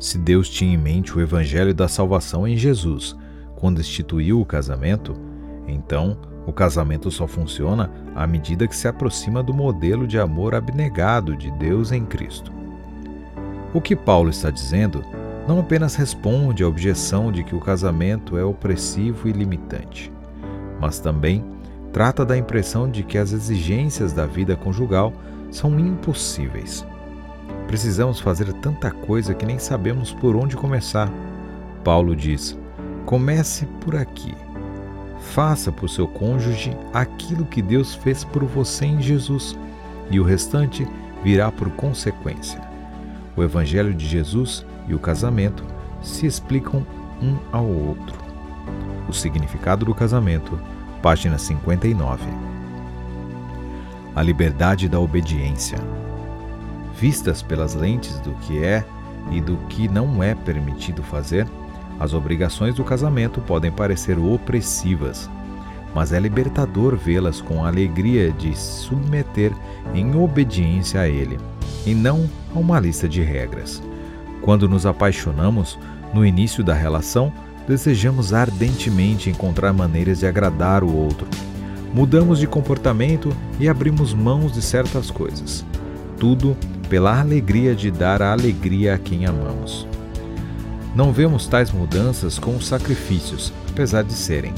Se Deus tinha em mente o evangelho da salvação em Jesus quando instituiu o casamento, então o casamento só funciona à medida que se aproxima do modelo de amor abnegado de Deus em Cristo. O que Paulo está dizendo não apenas responde à objeção de que o casamento é opressivo e limitante, mas também trata da impressão de que as exigências da vida conjugal são impossíveis. Precisamos fazer tanta coisa que nem sabemos por onde começar. Paulo diz: comece por aqui. Faça por seu cônjuge aquilo que Deus fez por você em Jesus, e o restante virá por consequência. O Evangelho de Jesus e o casamento se explicam um ao outro. O significado do casamento, página 59. A liberdade da obediência. Vistas pelas lentes do que é e do que não é permitido fazer, as obrigações do casamento podem parecer opressivas, mas é libertador vê-las com a alegria de submeter em obediência a Ele, e não a uma lista de regras. Quando nos apaixonamos, no início da relação, desejamos ardentemente encontrar maneiras de agradar o outro. Mudamos de comportamento e abrimos mãos de certas coisas. Tudo pela alegria de dar a alegria a quem amamos. Não vemos tais mudanças como sacrifícios, apesar de serem.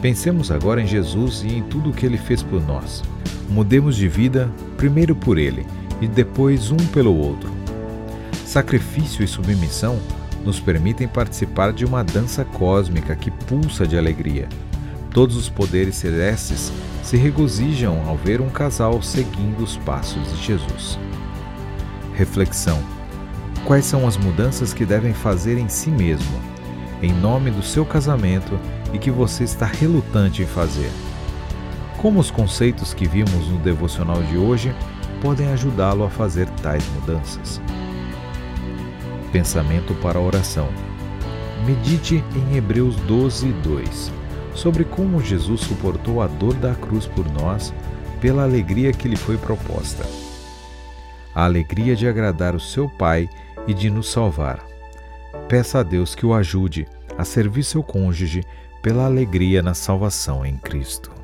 Pensemos agora em Jesus e em tudo o que ele fez por nós. Mudemos de vida primeiro por ele e depois um pelo outro. Sacrifício e submissão nos permitem participar de uma dança cósmica que pulsa de alegria. Todos os poderes celestes se regozijam ao ver um casal seguindo os passos de Jesus. Reflexão Quais são as mudanças que devem fazer em si mesmo, em nome do seu casamento e que você está relutante em fazer? Como os conceitos que vimos no devocional de hoje podem ajudá-lo a fazer tais mudanças? Pensamento para oração. Medite em Hebreus 12, 2, sobre como Jesus suportou a dor da cruz por nós pela alegria que lhe foi proposta. A alegria de agradar o seu Pai e de nos salvar. Peça a Deus que o ajude a servir seu cônjuge pela alegria na salvação em Cristo.